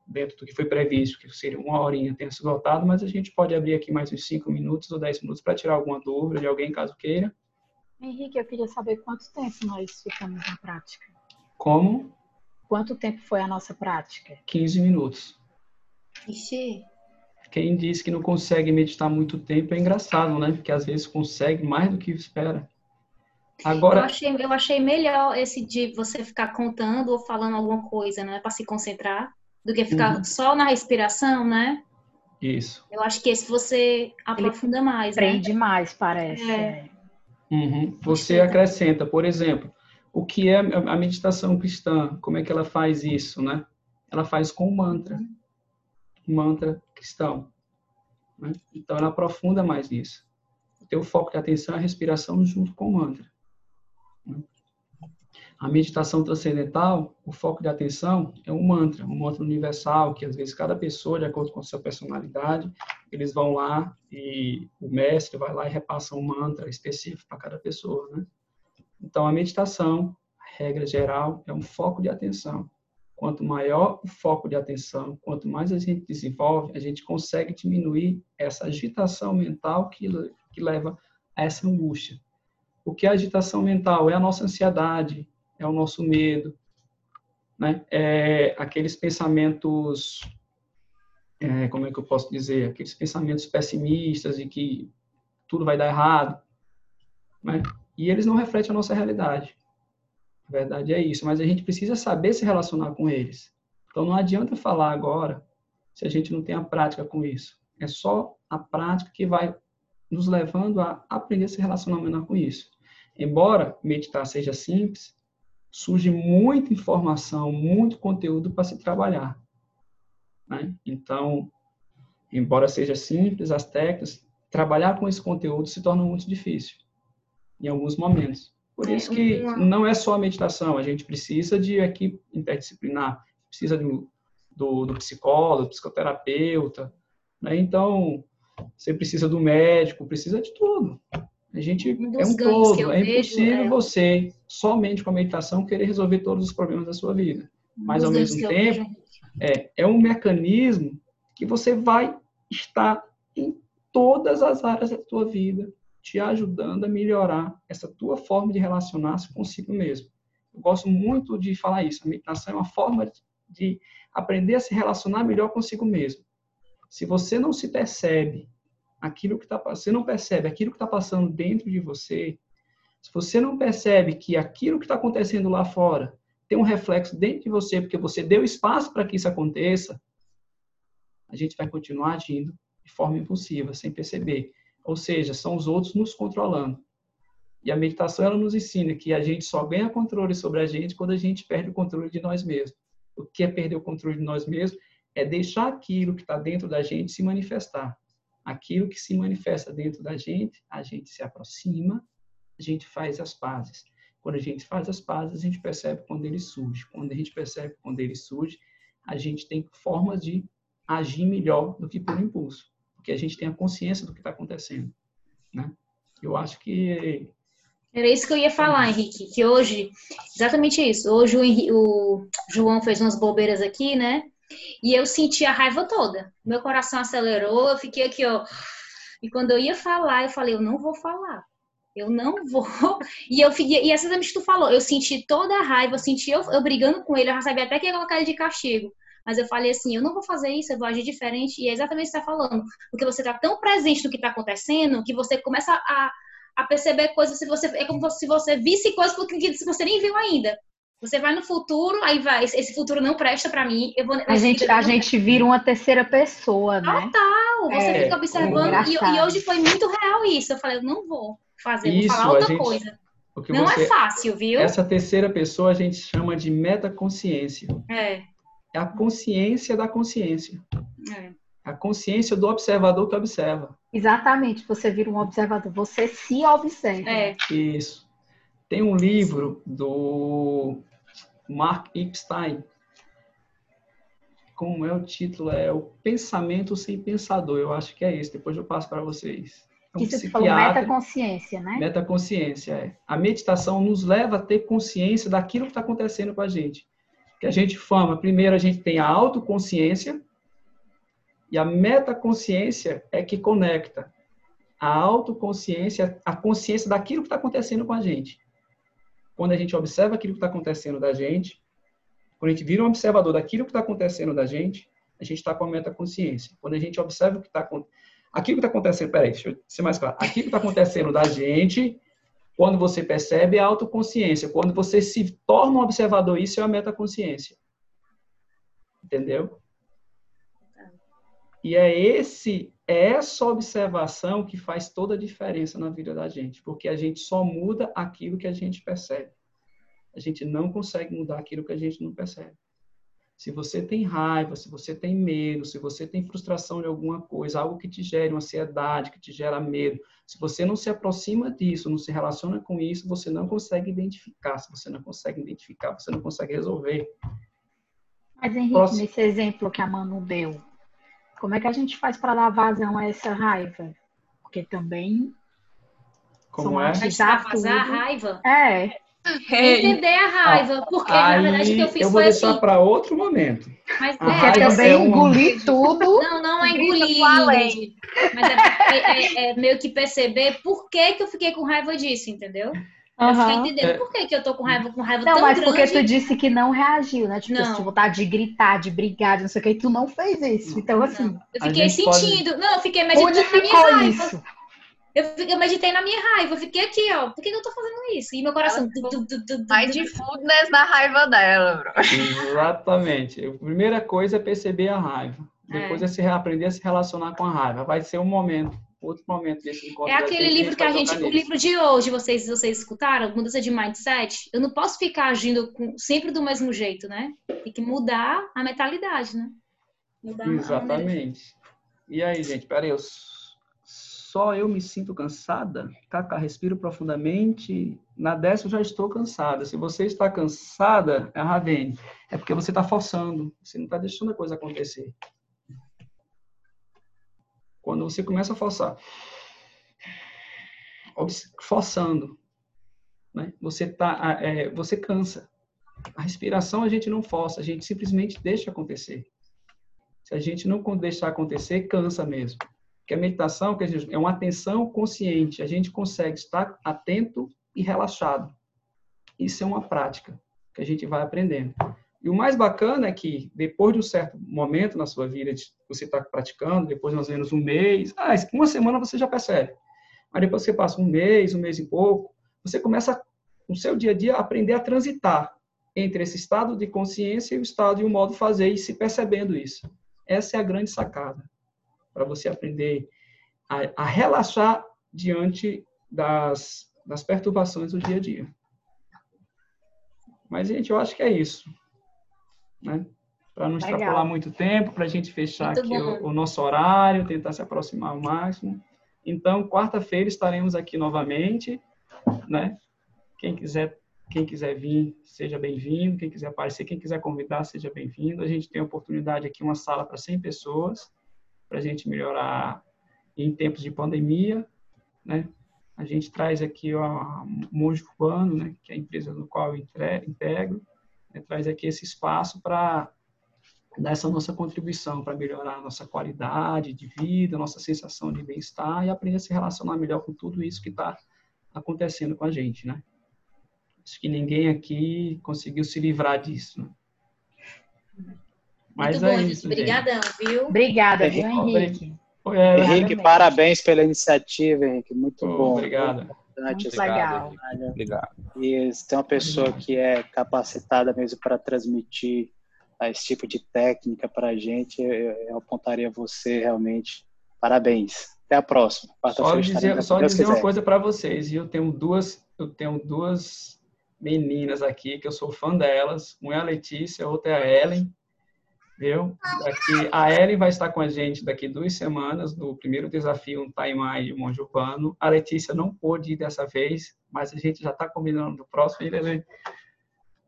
dentro do que foi previsto, que seria uma horinha, tenha se esgotado, mas a gente pode abrir aqui mais uns 5 minutos ou 10 minutos para tirar alguma dúvida de alguém, caso queira. Henrique, eu queria saber quanto tempo nós ficamos na prática. Como? Quanto tempo foi a nossa prática? 15 minutos. Ixi, quem diz que não consegue meditar muito tempo é engraçado, né? Porque às vezes consegue mais do que espera. Agora... Eu achei, eu achei melhor esse de você ficar contando ou falando alguma coisa, né? Para se concentrar, do que ficar uhum. só na respiração, né? Isso. Eu acho que esse você aprofunda Ele mais, né? Prende mais, parece. É. Uhum. Você acrescenta, por exemplo, o que é a meditação cristã? Como é que ela faz isso, né? Ela faz com mantra. Uhum mantra cristão. Né? Então, ela aprofunda mais nisso. o teu foco de atenção é a respiração junto com o mantra. A meditação transcendental, o foco de atenção é um mantra, um mantra universal, que às vezes cada pessoa, de acordo com a sua personalidade, eles vão lá e o mestre vai lá e repassa um mantra específico para cada pessoa, né? Então, a meditação, regra geral, é um foco de atenção. Quanto maior o foco de atenção, quanto mais a gente desenvolve, a gente consegue diminuir essa agitação mental que, que leva a essa angústia. O que é agitação mental? É a nossa ansiedade, é o nosso medo, né? É aqueles pensamentos, é, como é que eu posso dizer, aqueles pensamentos pessimistas e que tudo vai dar errado, né? E eles não refletem a nossa realidade. Verdade é isso, mas a gente precisa saber se relacionar com eles. Então não adianta falar agora se a gente não tem a prática com isso. É só a prática que vai nos levando a aprender a se relacionar melhor com isso. Embora meditar seja simples, surge muita informação, muito conteúdo para se trabalhar. Né? Então, embora seja simples as técnicas, trabalhar com esse conteúdo se torna muito difícil em alguns momentos. Por é, isso que não é só a meditação, a gente precisa de equipe interdisciplinar, precisa do, do, do psicólogo, do psicoterapeuta, né? Então, você precisa do médico, precisa de tudo. A gente um é um todo. É impossível é... você, somente com a meditação, querer resolver todos os problemas da sua vida. Mas, ao mesmo tempo, é, é um mecanismo que você vai estar em todas as áreas da tua vida, te ajudando a melhorar essa tua forma de relacionar-se consigo mesmo. Eu gosto muito de falar isso. A meditação é uma forma de aprender a se relacionar melhor consigo mesmo. Se você não se percebe aquilo que está você não percebe aquilo que está passando dentro de você, se você não percebe que aquilo que está acontecendo lá fora tem um reflexo dentro de você, porque você deu espaço para que isso aconteça, a gente vai continuar agindo de forma impulsiva, sem perceber. Ou seja, são os outros nos controlando. E a meditação ela nos ensina que a gente só ganha controle sobre a gente quando a gente perde o controle de nós mesmos. O que é perder o controle de nós mesmos? É deixar aquilo que está dentro da gente se manifestar aquilo que se manifesta dentro da gente, a gente se aproxima, a gente faz as pazes. Quando a gente faz as pazes, a gente percebe quando ele surge. Quando a gente percebe quando ele surge, a gente tem formas de agir melhor do que por impulso, porque a gente tem a consciência do que está acontecendo, né? Eu acho que era isso que eu ia falar, Henrique, que hoje, exatamente isso. Hoje o, o João fez umas bobeiras aqui, né? E eu senti a raiva toda. Meu coração acelerou, eu fiquei aqui, ó. E quando eu ia falar, eu falei, eu não vou falar. Eu não vou. E eu fiquei, e exatamente o que tu falou, eu senti toda a raiva, eu senti eu, eu brigando com ele, eu já sabia até que ia colocar ele de castigo. Mas eu falei assim, eu não vou fazer isso, eu vou agir diferente. E é exatamente o que você está falando. Porque você está tão presente no que está acontecendo que você começa a, a perceber coisas se você é como se você visse coisas que você nem viu ainda. Você vai no futuro, aí vai, esse futuro não presta para mim. Eu vou, a gente, a gente vira uma terceira pessoa, né? Total, você é, fica observando. E, e, hoje foi muito real isso. Eu falei, eu não vou fazer, isso, vou falar outra gente, coisa. Não você, é fácil, viu? Essa terceira pessoa a gente chama de metaconsciência. É. É a consciência da consciência. É. A consciência do observador que observa. Exatamente, você vira um observador, você se observa. É. Isso. Tem um livro do Mark Epstein. Como é o título? É o Pensamento Sem Pensador. Eu acho que é esse. Depois eu passo para vocês. É um Isso você falou metaconsciência, né? Metaconsciência, é. A meditação nos leva a ter consciência daquilo que está acontecendo com a gente. Que a gente fama, primeiro a gente tem a autoconsciência e a metaconsciência é que conecta a autoconsciência, a consciência daquilo que está acontecendo com a gente. Quando a gente observa aquilo que está acontecendo da gente, quando a gente vira um observador daquilo que está acontecendo da gente, a gente está com a metaconsciência. Quando a gente observa o que está aquilo que está acontecendo, peraí, deixa eu ser mais claro, aquilo que está acontecendo da gente, quando você percebe é a autoconsciência. Quando você se torna um observador, isso é a metaconsciência. Entendeu? E é esse é essa observação que faz toda a diferença na vida da gente, porque a gente só muda aquilo que a gente percebe. A gente não consegue mudar aquilo que a gente não percebe. Se você tem raiva, se você tem medo, se você tem frustração de alguma coisa, algo que te gere uma ansiedade, que te gera medo, se você não se aproxima disso, não se relaciona com isso, você não consegue identificar. Se você não consegue identificar, você não consegue resolver. Mas, Henrique, Próximo. nesse exemplo que a Manu deu, como é que a gente faz para dar vazão a essa raiva? Porque também. Como é? Vazar a raiva? É. Entender a raiva, porque Aí, na verdade o que eu fiz eu vou foi deixar assim. para outro momento. Mas a é, também é engolir tudo. Não, não é engolir. Mas é, é, é, meio que perceber por que, que eu fiquei com raiva disso, entendeu? Uhum. Eu fiquei entendendo é. por que, que eu tô com raiva, com raiva não, tão mas grande. porque tu disse que não reagiu, né? Tipo, não. se vontade de gritar, de brigar, de não sei o que, e tu não fez isso. Então, assim. Não. Eu fiquei sentindo. Pode... Não, eu fiquei meditando Onde ficou na minha isso? Eu, eu meditei na minha raiva, eu fiquei aqui, ó. Por que, que eu tô fazendo isso? E meu coração. Mindfulness na raiva dela, bro. Exatamente. A primeira coisa é perceber a raiva. Depois é, é se aprender a se relacionar com a raiva. Vai ser um momento outro momento desse encontro. É aquele livro que a gente, o livro de hoje, vocês, vocês escutaram, mudança de mindset. Eu não posso ficar agindo com, sempre do mesmo jeito, né? Tem que mudar a mentalidade, né? Mudar Exatamente. E aí, gente, peraí, eu só eu me sinto cansada? Cacá, respiro profundamente. Na décima já estou cansada. Se você está cansada, é a Ravene. É porque você está forçando. Você não está deixando a coisa acontecer. Quando você começa a forçar, forçando, né? você tá, é, você cansa. A respiração a gente não força, a gente simplesmente deixa acontecer. Se a gente não deixar acontecer, cansa mesmo. Porque a meditação que é uma atenção consciente, a gente consegue estar atento e relaxado. Isso é uma prática que a gente vai aprendendo. E o mais bacana é que, depois de um certo momento na sua vida, você está praticando, depois de mais ou menos um mês, ah, uma semana você já percebe. Mas depois que você passa um mês, um mês e pouco, você começa, no seu dia a dia, a aprender a transitar entre esse estado de consciência e o estado e o modo de fazer, e se percebendo isso. Essa é a grande sacada, para você aprender a, a relaxar diante das, das perturbações do dia a dia. Mas, gente, eu acho que é isso né? Para não Legal. extrapolar muito tempo, para a gente fechar muito aqui o, o, nosso horário, tentar se aproximar ao máximo. Então, quarta-feira estaremos aqui novamente, né? Quem quiser, quem quiser vir, seja bem-vindo. Quem quiser aparecer, quem quiser convidar, seja bem-vindo. A gente tem a oportunidade aqui, uma sala para 100 pessoas, para a gente melhorar em tempos de pandemia, né? A gente traz aqui a Monge Urbano, né? Que é a empresa no qual eu integro né, traz aqui esse espaço para dar essa nossa contribuição para melhorar a nossa qualidade de vida, nossa sensação de bem-estar e aprender a se relacionar melhor com tudo isso que está acontecendo com a gente, né? Acho que ninguém aqui conseguiu se livrar disso. Né? Mas Muito é bom, isso, Obrigadão, viu? Obrigada, viu, Henrique? É, Henrique, parabéns pela iniciativa, Henrique. Muito oh, bom. Obrigado. Muito legal. Obrigado. E tem uma pessoa que é capacitada mesmo para transmitir esse tipo de técnica para a gente, eu, eu apontaria você realmente. Parabéns. Até a próxima. Só dizer, só dizer uma coisa para vocês. Eu tenho duas, eu tenho duas meninas aqui que eu sou fã delas. Uma é a Letícia, a outra é a Ellen viu? Daqui, a Ellen vai estar com a gente daqui duas semanas no primeiro desafio um Taimai de Monte Urbano. A Letícia não pôde ir dessa vez, mas a gente já está combinando do próximo.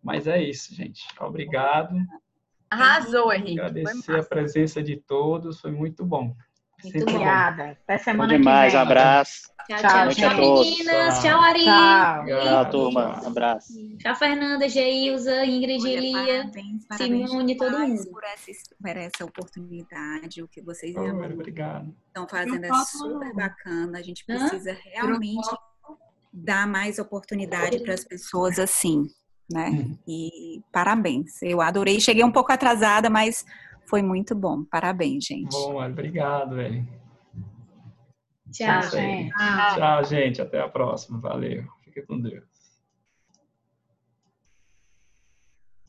Mas é isso, gente. Obrigado. Arrasou, Henrique. Agradecer a presença de todos, foi muito bom. Muito obrigada. Até semana bom demais, que vem. abraço. Tchau, tchau, tchau, meninas. Tchau, Ari. Tchau, tchau turma. Abraço. Tchau, Fernanda, Geilza, Ingrid, Olha, Elia, parabéns, parabéns Simone, todo mundo. Por essa, por essa oportunidade, o que vocês oh, obrigado. estão fazendo é super bacana. A gente precisa Hã? realmente dar mais oportunidade para as pessoas assim, né? Hum. E parabéns. Eu adorei. Cheguei um pouco atrasada, mas foi muito bom. Parabéns, gente. Bom, obrigado, velho. Tchau, gente. Tchau, gente. Até a próxima. Valeu. Fique com Deus.